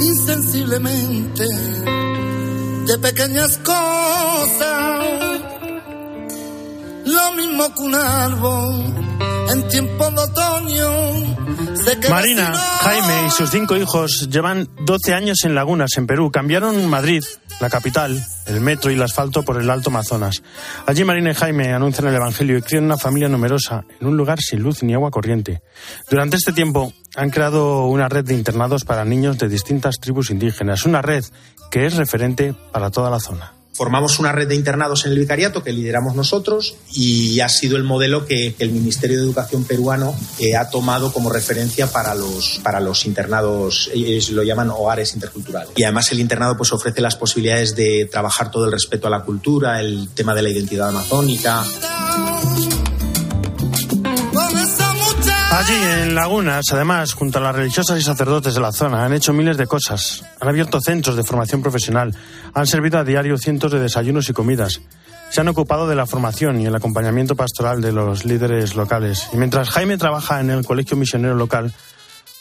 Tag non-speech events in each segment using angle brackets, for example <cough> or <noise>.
insensiblemente de pequeñas cosas, lo mismo que un árbol en tiempo de otoño. Marina, Jaime y sus cinco hijos llevan 12 años en Lagunas, en Perú. Cambiaron Madrid, la capital, el metro y el asfalto por el Alto Amazonas. Allí Marina y Jaime anuncian el Evangelio y crían una familia numerosa en un lugar sin luz ni agua corriente. Durante este tiempo han creado una red de internados para niños de distintas tribus indígenas, una red que es referente para toda la zona. Formamos una red de internados en el vicariato que lideramos nosotros y ha sido el modelo que el Ministerio de Educación peruano eh, ha tomado como referencia para los, para los internados, ellos lo llaman hogares interculturales. Y además el internado pues ofrece las posibilidades de trabajar todo el respeto a la cultura, el tema de la identidad amazónica. Allí, en Lagunas, además, junto a las religiosas y sacerdotes de la zona, han hecho miles de cosas. Han abierto centros de formación profesional, han servido a diario cientos de desayunos y comidas. Se han ocupado de la formación y el acompañamiento pastoral de los líderes locales. Y mientras Jaime trabaja en el colegio misionero local,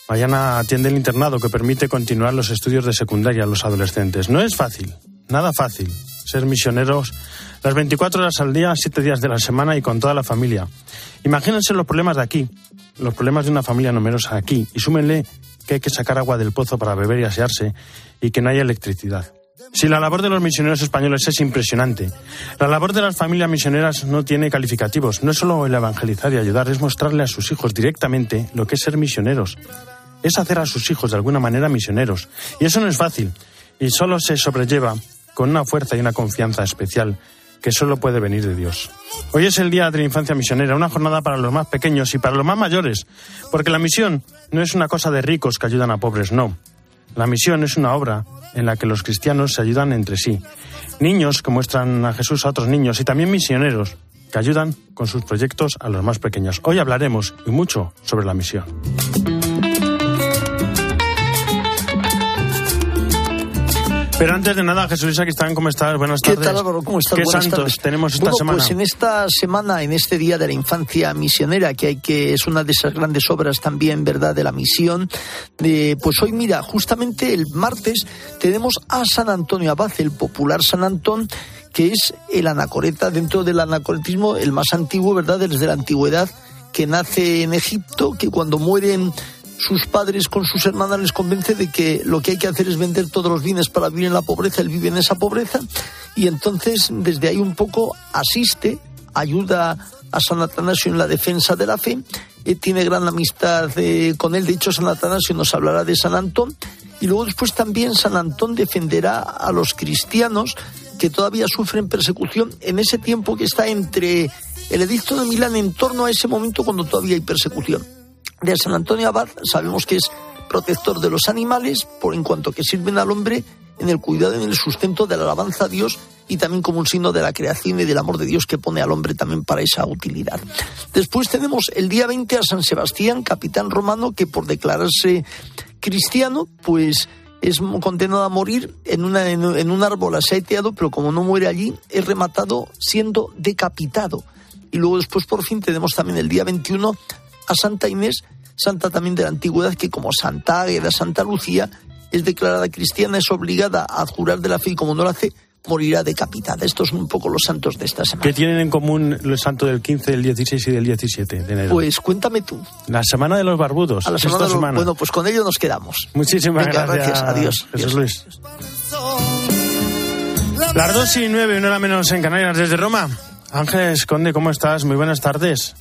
Mariana atiende el internado que permite continuar los estudios de secundaria a los adolescentes. No es fácil, nada fácil, ser misioneros las 24 horas al día, 7 días de la semana y con toda la familia. Imagínense los problemas de aquí, los problemas de una familia numerosa aquí, y súmenle que hay que sacar agua del pozo para beber y asearse y que no haya electricidad. Si la labor de los misioneros españoles es impresionante, la labor de las familias misioneras no tiene calificativos. No es solo el evangelizar y ayudar, es mostrarle a sus hijos directamente lo que es ser misioneros. Es hacer a sus hijos de alguna manera misioneros. Y eso no es fácil. Y solo se sobrelleva con una fuerza y una confianza especial que solo puede venir de Dios. Hoy es el Día de la Infancia Misionera, una jornada para los más pequeños y para los más mayores, porque la misión no es una cosa de ricos que ayudan a pobres, no. La misión es una obra en la que los cristianos se ayudan entre sí. Niños que muestran a Jesús a otros niños y también misioneros que ayudan con sus proyectos a los más pequeños. Hoy hablaremos y mucho sobre la misión. Pero antes de nada, Jesús aquí están, ¿cómo estás? Buenas tardes. ¿Qué tal, Álvaro? ¿Cómo estás? ¿Qué Buenas santos tardes. tenemos esta Bueno, semana? Pues en esta semana, en este Día de la Infancia Misionera, que hay que es una de esas grandes obras también, ¿verdad?, de la misión. de- pues hoy, mira, justamente el martes tenemos a San Antonio Abad, el popular San Antón, que es el anacoreta, dentro del anacoretismo, el más antiguo, ¿verdad?, desde la antigüedad, que nace en Egipto, que cuando mueren sus padres con sus hermanas les convence de que lo que hay que hacer es vender todos los bienes para vivir en la pobreza, él vive en esa pobreza y entonces desde ahí un poco asiste, ayuda a San Atanasio en la defensa de la fe, eh, tiene gran amistad eh, con él, de hecho San Atanasio nos hablará de San Antón. Y luego después también San Antón defenderá a los cristianos que todavía sufren persecución en ese tiempo que está entre el edicto de Milán en torno a ese momento cuando todavía hay persecución de San Antonio Abad sabemos que es protector de los animales, por en cuanto que sirven al hombre en el cuidado y en el sustento de la alabanza a Dios y también como un signo de la creación y del amor de Dios que pone al hombre también para esa utilidad. Después tenemos el día 20 a San Sebastián, capitán romano, que por declararse cristiano, pues es condenado a morir en, un árbol asaeteado, pero como no muere allí, es rematado siendo decapitado. Y luego después por fin tenemos también el día 21 a Santa Inés, santa también de la antigüedad, que como Santa Águeda, Santa Lucía, es declarada cristiana, es obligada a jurar de la fe y como no lo hace, morirá decapitada. Estos son un poco los santos de esta semana. ¿Qué tienen en común el santo del 15, del 16 y del 17 de enero? Pues cuéntame tú. la semana de los barbudos. A la semana, de los- semana. Bueno, pues con ello nos quedamos. Muchísimas Venga, gracias. gracias. Adiós. Jesús. Luis. Las dos y nueve, una hora menos en Canarias, desde Roma. Ángeles Conde, ¿cómo estás? Muy buenas tardes.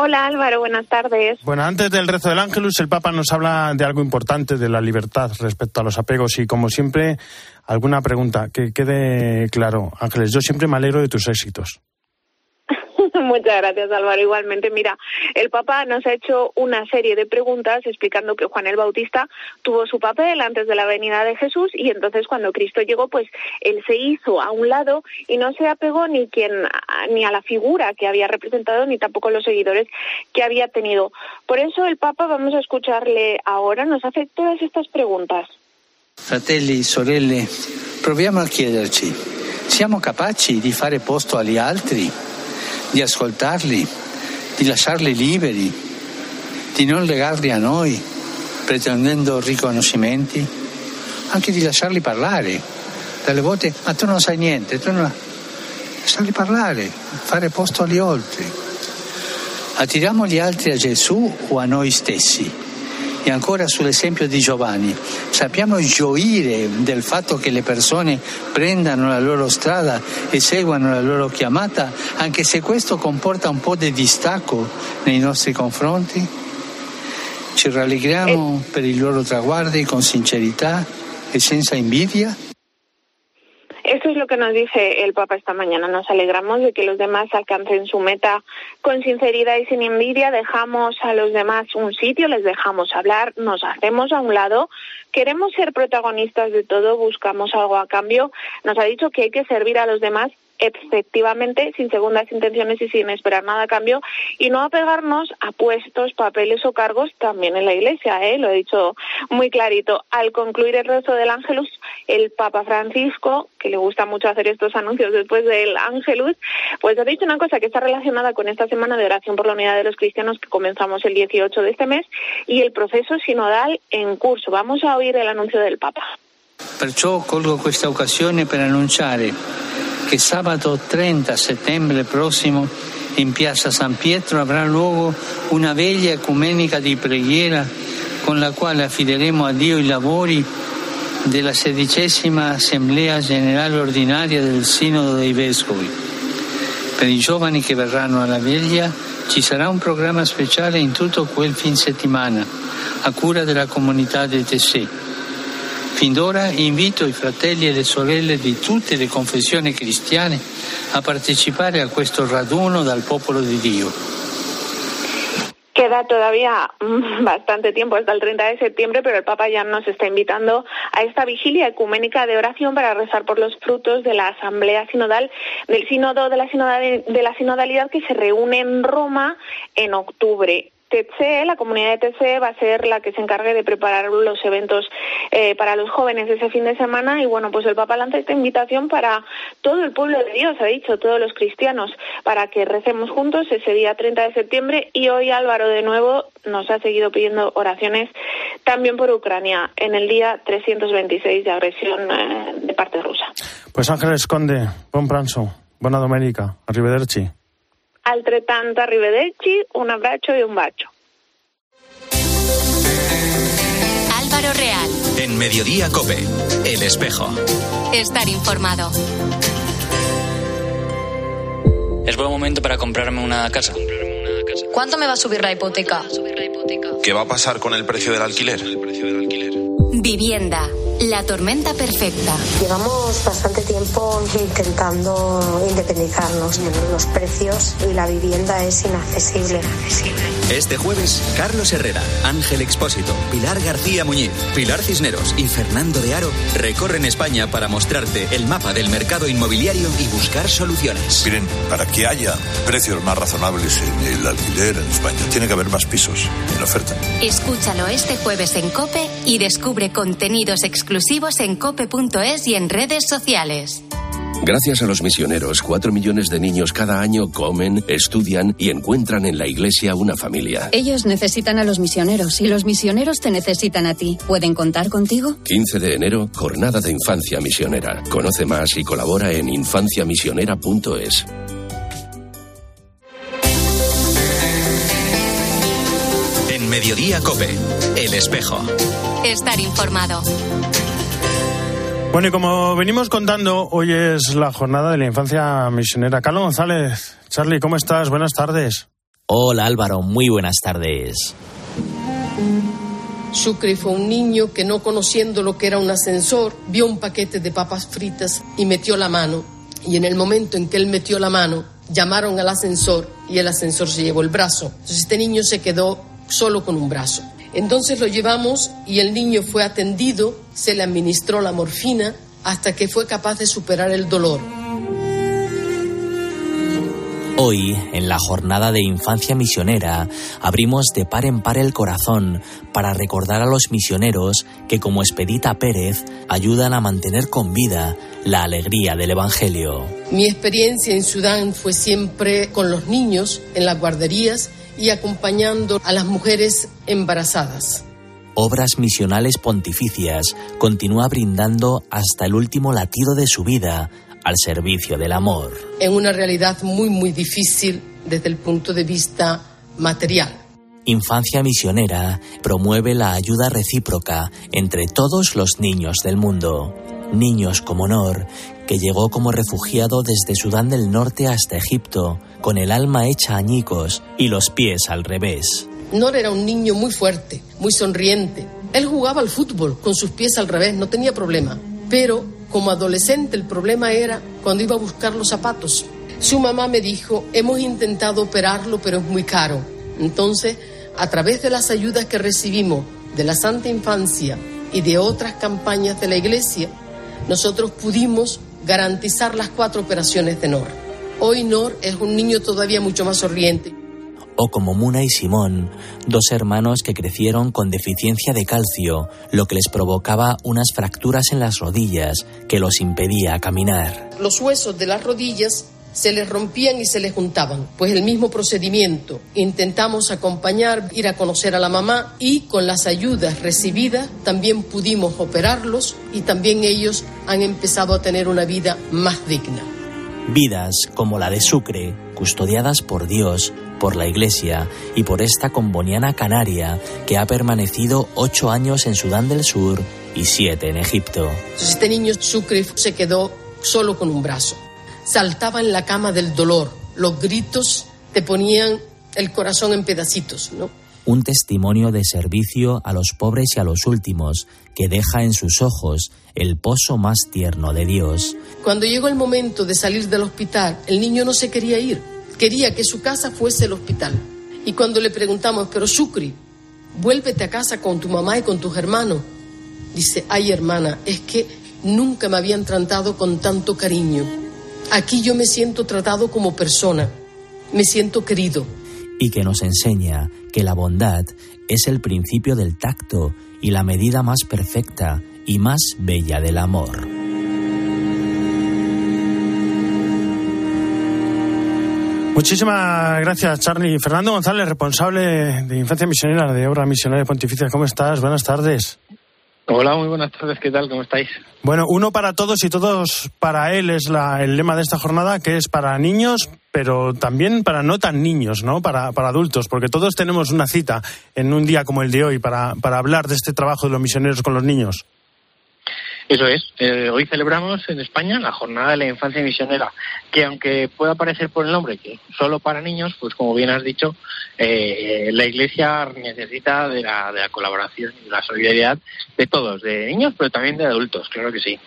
Hola Álvaro, buenas tardes. Bueno, antes del rezo del Ángelus, el Papa nos habla de algo importante, de la libertad respecto a los apegos y, como siempre, alguna pregunta que quede claro. Ángeles, yo siempre me alegro de tus éxitos. Muchas gracias Álvaro. Igualmente, mira, el Papa nos ha hecho una serie de preguntas explicando que Juan el Bautista tuvo su papel antes de la venida de Jesús y entonces cuando Cristo llegó, pues él se hizo a un lado y no se apegó ni quien ni a la figura que había representado ni tampoco a los seguidores que había tenido. Por eso el Papa, vamos a escucharle ahora, nos hace todas estas preguntas. Fratelli, sorelle, proviamo a chiederci, siamo capaci di fare posto agli altri, di ascoltarli, di lasciarli liberi, di non legarli a noi, pretendendo riconoscimenti, anche di lasciarli parlare. Delle volte, ma tu non sai niente, tu non... lasciarli parlare, fare posto agli altri. Attiriamo gli altri a Gesù o a noi stessi. E ancora sull'esempio di Giovanni, sappiamo gioire del fatto che le persone prendano la loro strada e seguano la loro chiamata, anche se questo comporta un po' di distacco nei nostri confronti? Ci rallegriamo per i loro traguardi con sincerità e senza invidia? Que nos dice el Papa esta mañana. Nos alegramos de que los demás alcancen su meta con sinceridad y sin envidia. Dejamos a los demás un sitio, les dejamos hablar, nos hacemos a un lado. Queremos ser protagonistas de todo, buscamos algo a cambio. Nos ha dicho que hay que servir a los demás efectivamente sin segundas intenciones y sin esperar nada a cambio y no apegarnos a puestos, papeles o cargos también en la Iglesia, ¿eh? lo he dicho muy clarito. Al concluir el rezo del Ángelus, el Papa Francisco, que le gusta mucho hacer estos anuncios después del Ángelus, pues ha dicho una cosa que está relacionada con esta semana de oración por la unidad de los cristianos que comenzamos el 18 de este mes y el proceso sinodal en curso. Vamos a oír el anuncio del Papa. Perciò colgo questa occasione per annunciare che sabato 30 settembre prossimo in piazza San Pietro avrà luogo una veglia ecumenica di preghiera con la quale affideremo a Dio i lavori della sedicesima Assemblea Generale Ordinaria del Sinodo dei Vescovi. Per i giovani che verranno alla veglia ci sarà un programma speciale in tutto quel fin settimana a cura della comunità dei Tessè Fin d'ora invito i fratelli e le sorelle di tutte le confessioni cristiane a partecipare a questo raduno dal popolo di Dio. Queda todavía mm, bastante tiempo hasta el 30 de septiembre, pero el Papa ya nos está invitando a esta vigilia ecuménica de oración para rezar por los frutos de la Asamblea Sinodal, del Sínodo de la, Sinodalidad, de la Sinodalidad que se reúne en Roma en octubre. TC, la comunidad de TC va a ser la que se encargue de preparar los eventos eh, para los jóvenes ese fin de semana y bueno, pues el Papa lanza esta invitación para todo el pueblo de Dios, ha dicho, todos los cristianos, para que recemos juntos ese día 30 de septiembre y hoy Álvaro de nuevo nos ha seguido pidiendo oraciones también por Ucrania en el día 326 de agresión eh, de parte rusa. Pues Ángeles Conde, buen pranzo, buena domenica, arrivederci. Altrettanto, arrivederci, un abbraccio y un bacio. Álvaro Real. En Mediodía Cope, El Espejo. Estar informado. Es buen momento para comprarme una casa. ¿Cuánto me va a subir la hipoteca? ¿Qué va a pasar con el precio del alquiler? Vivienda, la tormenta perfecta. Llevamos bastante tiempo intentando independizarnos. Los precios y la vivienda es inaccesible. Este jueves, Carlos Herrera, Ángel Expósito, Pilar García Muñiz, Pilar Cisneros y Fernando de Aro recorren España para mostrarte el mapa del mercado inmobiliario y buscar soluciones. Miren, para que haya precios más razonables en el alquiler en España, tiene que haber más pisos en oferta. Escúchalo este jueves en Cope y descubre contenidos exclusivos en cope.es y en redes sociales. Gracias a los misioneros, cuatro millones de niños cada año comen, estudian y encuentran en la iglesia una familia. Ellos necesitan a los misioneros y los misioneros te necesitan a ti. ¿Pueden contar contigo? 15 de enero, Jornada de Infancia Misionera. Conoce más y colabora en infanciamisionera.es. En Mediodía Cope, El Espejo. Estar informado. Bueno, y como venimos contando, hoy es la jornada de la infancia misionera. Carlos González, Charlie, ¿cómo estás? Buenas tardes. Hola Álvaro, muy buenas tardes. Sucre fue un niño que no conociendo lo que era un ascensor, vio un paquete de papas fritas y metió la mano. Y en el momento en que él metió la mano, llamaron al ascensor y el ascensor se llevó el brazo. Entonces este niño se quedó solo con un brazo. Entonces lo llevamos y el niño fue atendido, se le administró la morfina hasta que fue capaz de superar el dolor. Hoy, en la jornada de infancia misionera, abrimos de par en par el corazón para recordar a los misioneros que, como Expedita Pérez, ayudan a mantener con vida la alegría del Evangelio. Mi experiencia en Sudán fue siempre con los niños en las guarderías y acompañando a las mujeres embarazadas. obras misionales pontificias, continúa brindando hasta el último latido de su vida al servicio del amor. En una realidad muy, muy difícil desde el punto de vista material. Infancia Misionera promueve la ayuda recíproca entre todos los niños del mundo. Niños como Nor, que llegó como refugiado desde Sudán del Norte hasta Egipto, con el alma hecha añicos y los pies al revés. Nor era un niño muy fuerte, muy sonriente. Él jugaba al fútbol con sus pies al revés, no tenía problema. Pero como adolescente el problema era cuando iba a buscar los zapatos. Su mamá me dijo, hemos intentado operarlo, pero es muy caro. Entonces, a través de las ayudas que recibimos de la Santa Infancia y de otras campañas de la Iglesia, nosotros pudimos garantizar las cuatro operaciones de Nor. Hoy Nor es un niño todavía mucho más sonriente o como Muna y Simón, dos hermanos que crecieron con deficiencia de calcio, lo que les provocaba unas fracturas en las rodillas que los impedía caminar. Los huesos de las rodillas se les rompían y se les juntaban. Pues el mismo procedimiento. Intentamos acompañar, ir a conocer a la mamá y con las ayudas recibidas también pudimos operarlos y también ellos han empezado a tener una vida más digna. Vidas como la de Sucre, custodiadas por Dios, por la Iglesia y por esta comboniana canaria que ha permanecido ocho años en Sudán del Sur y siete en Egipto. Este niño Sucre se quedó solo con un brazo. Saltaba en la cama del dolor. Los gritos te ponían el corazón en pedacitos, ¿no? Un testimonio de servicio a los pobres y a los últimos, que deja en sus ojos el pozo más tierno de Dios. Cuando llegó el momento de salir del hospital, el niño no se quería ir quería que su casa fuese el hospital. Y cuando le preguntamos, pero Sucri, vuélvete a casa con tu mamá y con tus hermanos. Dice, ay hermana, es que nunca me habían tratado con tanto cariño. Aquí yo me siento tratado como persona, me siento querido. Y que nos enseña que la bondad es el principio del tacto y la medida más perfecta y más bella del amor. Muchísimas gracias, Charlie. Fernando González, responsable de Infancia Misionera de Obra Misionaria Pontificia. ¿Cómo estás? Buenas tardes. Hola, muy buenas tardes. ¿Qué tal? ¿Cómo estáis? Bueno, uno para todos y todos para él es el lema de esta jornada, que es para niños, pero también para no tan niños, ¿no? Para, para adultos, porque todos tenemos una cita en un día como el de hoy para, para hablar de este trabajo de los misioneros con los niños. Eso es. Eh, hoy celebramos en España la Jornada de la Infancia Misionera, que aunque pueda parecer por el nombre que solo para niños, pues como bien has dicho, eh, la Iglesia necesita de la, de la colaboración y de la solidaridad de todos, de niños, pero también de adultos, claro que sí.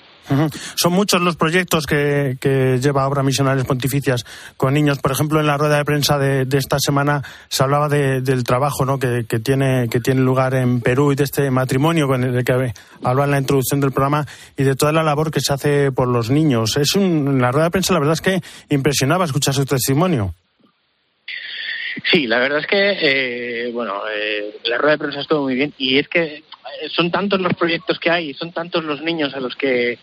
Son muchos los proyectos que, lleva Obras Misionales Pontificias con niños. Por ejemplo, en la rueda de prensa de, esta semana se hablaba del trabajo que, tiene, que lugar en Perú y de este matrimonio con el que hablaba en la introducción del programa y de toda la labor que se hace por los niños. Es en la rueda de prensa la verdad es que impresionaba escuchar su testimonio. Sí, la verdad es que, eh, bueno, eh, la rueda de prensa estuvo muy bien y es que son tantos los proyectos que hay, son tantos los niños a los que,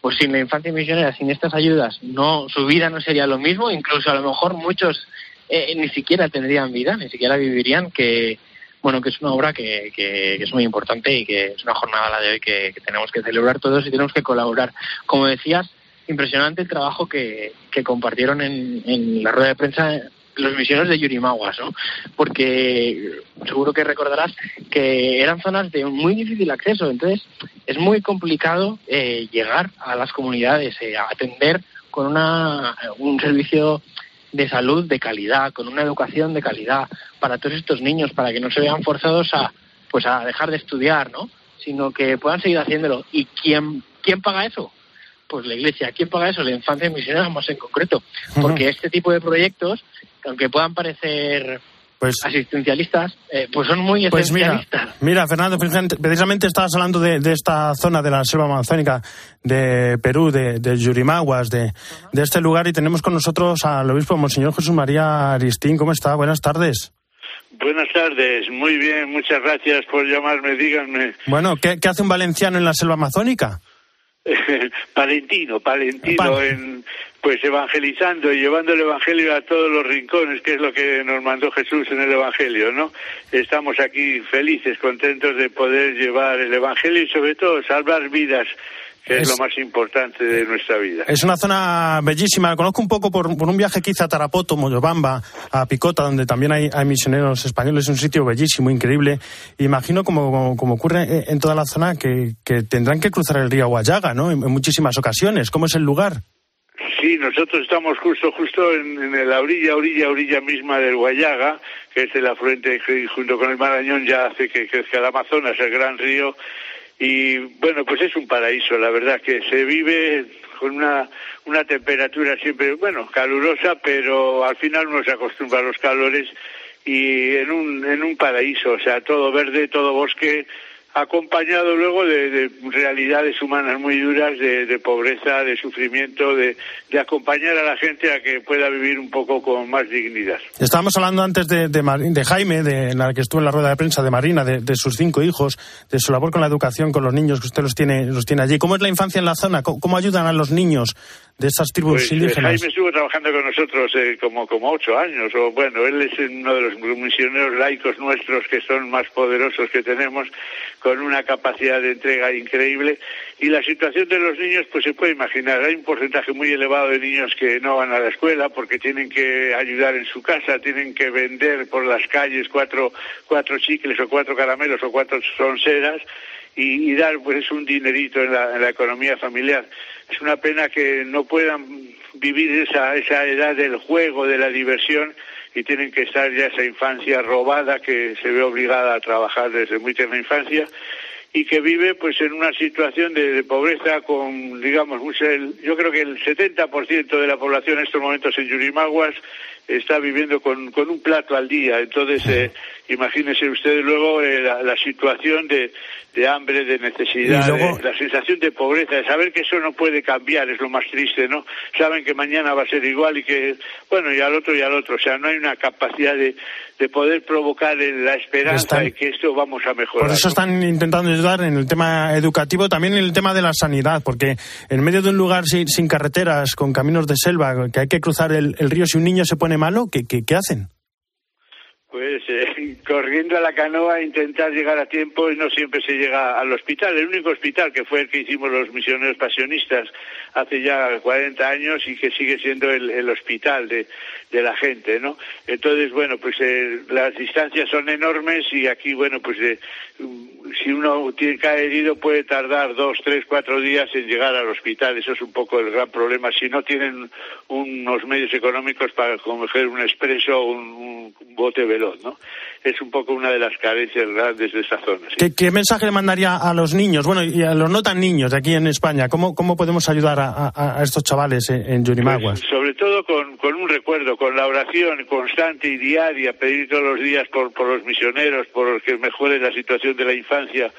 pues sin la infancia misionera, sin estas ayudas, no, su vida no sería lo mismo, incluso a lo mejor muchos eh, ni siquiera tendrían vida, ni siquiera vivirían, que, bueno, que es una obra que, que, es muy importante y que es una jornada la de hoy que, tenemos que celebrar todos y tenemos que colaborar. Como decías, impresionante el trabajo que, que compartieron en, en la rueda de prensa los misioneros de Yurimaguas, ¿no? Porque seguro que recordarás que eran zonas de muy difícil acceso, entonces es muy complicado eh, llegar a las comunidades, eh, atender con una, un servicio de salud de calidad, con una educación de calidad para todos estos niños, para que no se vean forzados a, pues a dejar de estudiar, ¿no? Sino que puedan seguir haciéndolo. ¿Y quién, quién paga eso? Pues la Iglesia. ¿Quién paga eso? La infancia misionera más en concreto. Porque este tipo de proyectos aunque puedan parecer pues, asistencialistas, eh, pues son muy pues esencialistas. mira, Fernando, precisamente estabas hablando de, esta zona de la selva amazónica de Perú, de, Yurimaguas, de, de, este lugar, y tenemos con nosotros al obispo Monseñor Jesús María Aristín. ¿Cómo está? Buenas tardes. Buenas tardes, muy bien, muchas gracias por llamarme, díganme. Bueno, ¿qué, qué hace un valenciano en la selva amazónica? <laughs> palentino, palentino en pues evangelizando y llevando el Evangelio a todos los rincones, que es lo que nos mandó Jesús en el Evangelio, ¿no? Estamos aquí felices, contentos de poder llevar el Evangelio y sobre todo salvar vidas que es, lo más importante de nuestra vida. Es una zona bellísima. Conozco un poco por, un viaje que hice a Tarapoto, Moyobamba, a Picota, donde también hay, misioneros españoles. Es un sitio bellísimo, increíble. Imagino, como, como, ocurre en toda la zona, que, tendrán que cruzar el río Guayaga, ¿no? En, muchísimas ocasiones. ¿Cómo es el lugar? Sí, nosotros estamos justo, justo en, la orilla, orilla, orilla misma del Guayaga, que es el afluente que junto con el Marañón ya hace que crezca el Amazonas, el gran río y bueno, pues es un paraíso, la verdad que se vive con una, una temperatura siempre, bueno, calurosa, pero al final uno se acostumbra a los calores y en un, en un paraíso, o sea, todo verde, todo bosque, acompañado luego de, realidades humanas muy duras, de, pobreza, de sufrimiento, de, acompañar a la gente a que pueda vivir un poco con más dignidad. Estábamos hablando antes de, de, Jaime, de la que estuvo en la rueda de prensa de Marina, de, sus cinco hijos, de su labor con la educación, con los niños que usted los tiene, los tiene allí. ¿Cómo es la infancia en la zona? ¿Cómo, ayudan a los niños de esas tribus pues, eh, indígenas? Jaime estuvo trabajando con nosotros eh, como, como ocho años, o bueno, él es uno de los misioneros laicos nuestros que son más poderosos que tenemos con una capacidad de entrega increíble y la situación de los niños pues se puede imaginar hay un porcentaje muy elevado de niños que no van a la escuela porque tienen que ayudar en su casa tienen que vender por las calles cuatro cuatro chicles o cuatro caramelos o cuatro sonceras y, y dar pues un dinerito en la, en la economía familiar. Es una pena que no puedan vivir esa esa edad del juego de la diversión y tienen que estar ya esa infancia robada que se ve obligada a trabajar desde muy tierna infancia y que vive pues en una situación de, pobreza con digamos mucho yo creo que el 70% de la población en estos momentos en Yurimaguas está viviendo con, con un plato al día entonces eh, imagínense ustedes luego eh, la, situación de, de, hambre, de necesidad, la sensación de pobreza, de saber que eso no puede cambiar, es lo más triste, ¿no? Saben que mañana va a ser igual y que, bueno, y al otro y al otro, o sea, no hay una capacidad de, de poder provocar la esperanza de que esto vamos a mejorar. Por eso están intentando ayudar en el tema educativo, también en el tema de la sanidad, porque en medio de un lugar sin, sin carreteras, con caminos de selva, que hay que cruzar el, el río, si un niño se pone malo, ¿qué, qué, qué hacen? Pues eh, <laughs> corriendo a la canoa, intentar llegar a tiempo y no siempre se llega al hospital. El único hospital que fue el que hicimos los misioneros pasionistas hace ya 40 años y que sigue siendo el, hospital de, de, la gente, ¿no? Entonces, bueno, pues eh, las distancias son enormes y aquí, bueno, pues eh, si uno tiene, cae herido puede tardar dos, tres, cuatro días en llegar al hospital. Eso es un poco el gran problema. Si no tienen unos medios económicos para coger un expreso o un, bote veloz, ¿no? Es un poco una de las carencias grandes de esa zona. ¿Qué, mensaje le mandaría a los niños, bueno, y a los no tan niños de aquí en España? ¿Cómo, cómo podemos ayudar a, estos chavales en, Yurimaguas? Pues, todo con, con, un recuerdo, con la oración constante y diaria, pedir todos los días por, por los misioneros, por que mejore la situación de la infancia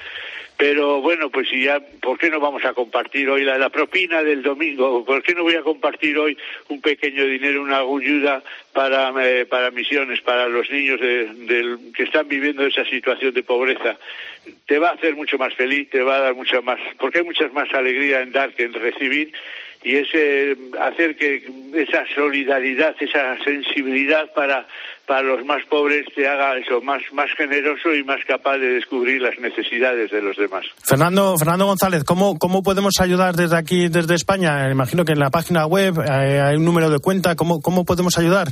pero bueno, pues si ya, ¿por qué no vamos a compartir hoy la, propina del domingo? ¿Por qué no voy a compartir hoy un pequeño dinero, una ayuda para, eh, para misiones, para los niños que están viviendo esa situación de pobreza? Te va a hacer mucho más feliz, te va a dar mucha más, porque hay mucha más alegría en dar que en recibir y es hacer que esa solidaridad, esa sensibilidad para, para los más pobres te haga eso más, más generoso y más capaz de descubrir las necesidades de los demás. Fernando, Fernando González, ¿cómo, cómo podemos ayudar desde aquí, desde España? Imagino que en la página web eh, hay un número de cuenta. ¿Cómo, cómo podemos ayudar?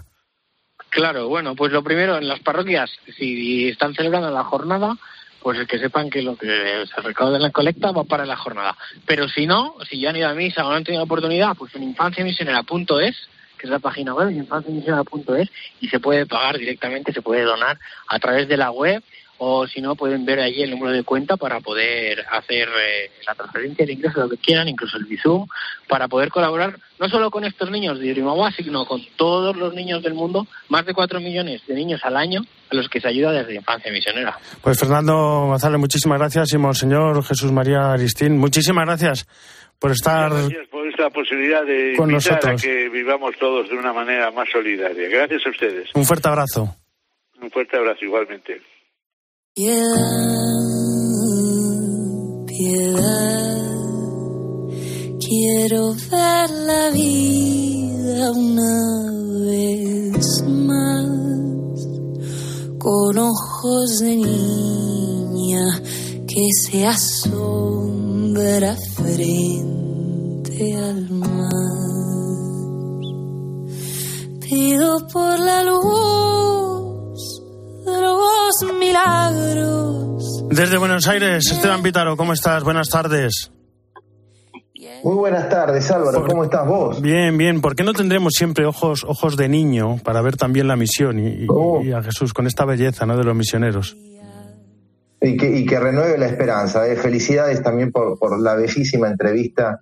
Claro, bueno, pues lo primero, en las parroquias, si están celebrando la jornada, pues que sepan que lo que se recauda en la colecta va para la jornada. Pero si no, si ya han ido a misa o no han tenido oportunidad, pues en infanciamisionera.es, que es la página web, infanciamisionera.es, y se puede pagar directamente, se puede donar a través de la web o si no pueden ver allí el número de cuenta para poder hacer eh, la transferencia de ingresos, lo que quieran, incluso el Bizum, para poder colaborar no solo con estos niños de Irimagua, sino con todos los niños del mundo, más de cuatro millones de niños al año a los que se ayuda desde la infancia misionera. Pues Fernando González, muchísimas gracias y Monseñor Jesús María Aristín, muchísimas gracias por estar gracias por esta posibilidad de con nosotros. a que vivamos todos de una manera más solidaria. Gracias a ustedes. Un fuerte abrazo. Un fuerte abrazo igualmente. Piedad, piedad, quiero ver la vida una vez más con ojos de niña que se asombra frente al mar. Pido por la luz los milagros. Desde Buenos Aires, Esteban Pítaro, ¿cómo estás? Buenas tardes. Muy buenas tardes, Álvaro. ¿Cómo estás vos? Bien, bien. ¿Por qué no tendremos siempre ojos, ojos de niño para ver también la misión y, y- Oh. y a Jesús con esta belleza ¿no? de los misioneros? Y que, y que renueve la esperanza. ¿eh? Felicidades también por, por la bellísima entrevista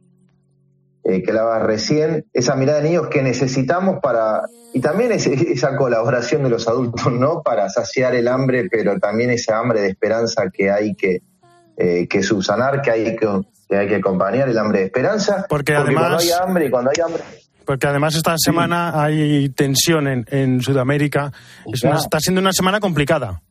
eh, que dabas recién. Esa mirada de niños que necesitamos para. Y también ese- esa colaboración de los adultos, ¿no? Para saciar el hambre, pero también esa hambre de esperanza que hay que, eh, que subsanar, que hay que, que hay que acompañar, el hambre de esperanza. Porque cuando además- hay hambre, y cuando hay hambre. Porque además esta semana hay tensión en, en Sudamérica. Es una- está siendo una semana complicada.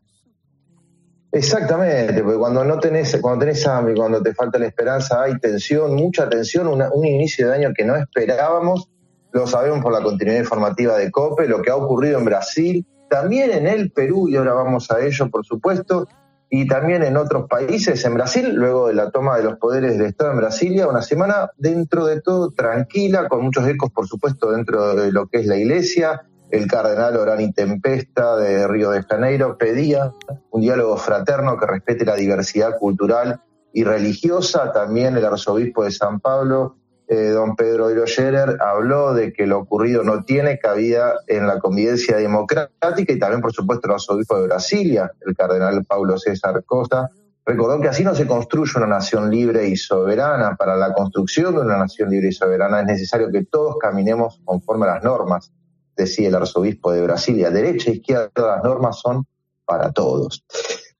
Exactamente, porque cuando no tenés, cuando tenés hambre, cuando te falta la esperanza, hay tensión, mucha tensión, una- un inicio de año que no esperábamos, lo sabemos por la continuidad informativa de COPE, lo que ha ocurrido en Brasil, también en el Perú, y ahora vamos a ello, por supuesto, y también en otros países, en Brasil, luego de la toma de los poderes del Estado en Brasilia, una semana dentro de todo tranquila, con muchos ecos, por supuesto, dentro de lo que es la iglesia, el cardenal Orani Tempesta de Río de Janeiro pedía un diálogo fraterno que respete la diversidad cultural y religiosa. También el arzobispo de San Pablo, eh, don Pedro de habló de que lo ocurrido no tiene cabida en la convivencia democrática y también, por supuesto, el arzobispo de Brasilia, el cardenal Paulo César Costa, recordó que así no se construye una nación libre y soberana. Para la construcción de una nación libre y soberana es necesario que todos caminemos conforme a las normas decía el arzobispo de Brasilia, derecha e izquierda, las normas son para todos.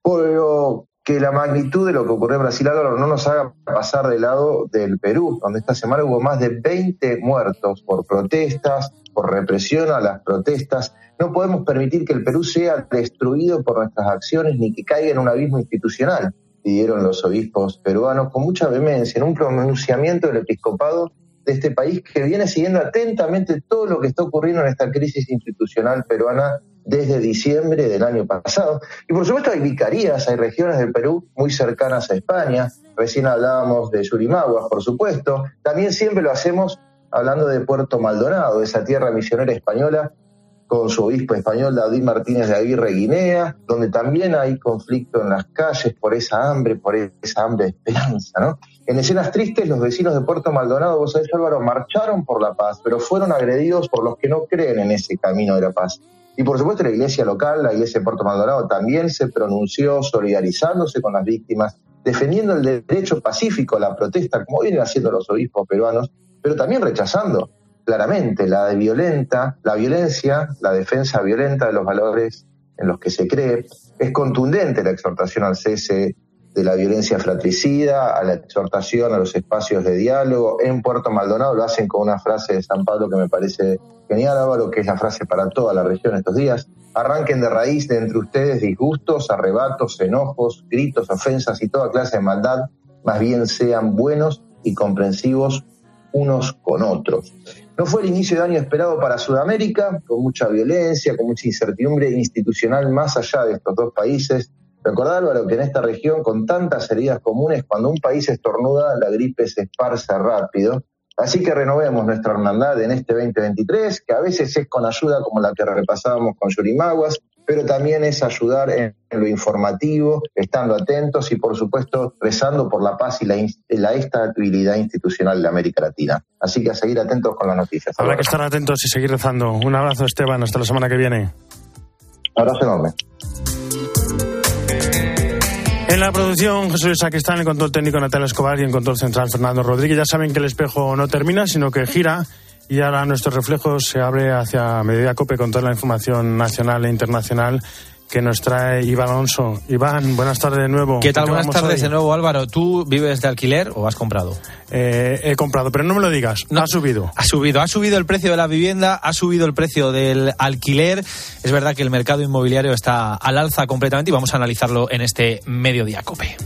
Pero que la magnitud de lo que ocurrió en Brasil Álvaro, no nos haga pasar del lado del Perú, donde esta semana hubo más de 20 muertos por protestas, por represión a las protestas. No podemos permitir que el Perú sea destruido por nuestras acciones ni que caiga en un abismo institucional, pidieron los obispos peruanos con mucha vehemencia en un pronunciamiento del episcopado de este país que viene siguiendo atentamente todo lo que está ocurriendo en esta crisis institucional peruana desde diciembre del año pasado. Y por supuesto hay vicarías, hay regiones del Perú muy cercanas a España. Recién hablábamos de Yurimaguas, por supuesto. También siempre lo hacemos hablando de Puerto Maldonado, esa tierra misionera española con su obispo español David Martínez de Aguirre Guinea, donde también hay conflicto en las calles por esa hambre, por esa hambre de esperanza, ¿no? En escenas tristes, los vecinos de Puerto Maldonado, vos sabés, Álvaro, marcharon por la paz, pero fueron agredidos por los que no creen en ese camino de la paz. Y por supuesto la iglesia local, la iglesia de Puerto Maldonado, también se pronunció solidarizándose con las víctimas, defendiendo el derecho pacífico a la protesta, como vienen haciendo los obispos peruanos, pero también rechazando claramente la violenta, la violencia, la defensa violenta de los valores en los que se cree. Es contundente la exhortación al cese de la violencia fratricida, a la exhortación a los espacios de diálogo. En Puerto Maldonado lo hacen con una frase de San Pablo que me parece genial, Álvaro, que es la frase para toda la región estos días. Arranquen de raíz de entre ustedes disgustos, arrebatos, enojos, gritos, ofensas y toda clase de maldad. Más bien sean buenos y comprensivos unos con otros. No fue el inicio de año esperado para Sudamérica, con mucha violencia, con mucha incertidumbre institucional más allá de estos dos países. Recordad, Álvaro, que en esta región, con tantas heridas comunes, cuando un país estornuda, la gripe se esparce rápido. Así que renovemos nuestra hermandad en este 2023, que a veces es con ayuda como la que repasábamos con Yurimaguas, pero también es ayudar en, lo informativo, estando atentos y, por supuesto, rezando por la paz y la, la estabilidad institucional de América Latina. Así que a seguir atentos con las noticias. Habrá que estar atentos y seguir rezando. Un abrazo, Esteban. Hasta la semana que viene. Abrazo enorme. En la producción, Jesús Sacristán, en el control técnico Natalia Escobar y en control central Fernando Rodríguez. Ya saben que el espejo no termina, sino que gira y ahora nuestro reflejo se abre hacia Mediodía Cope con toda la información nacional e internacional que nos trae Iván Alonso. Iván, buenas tardes de nuevo. ¿Qué tal? ¿Qué Buenas tardes hoy? de nuevo, Álvaro. ¿Tú vives de alquiler o has comprado? Eh, he comprado, pero no me lo digas. Ha subido. Ha subido. Ha subido el precio de la vivienda, ha subido el precio del alquiler. Es verdad que el mercado inmobiliario está al alza completamente y vamos a analizarlo en este mediodía cope.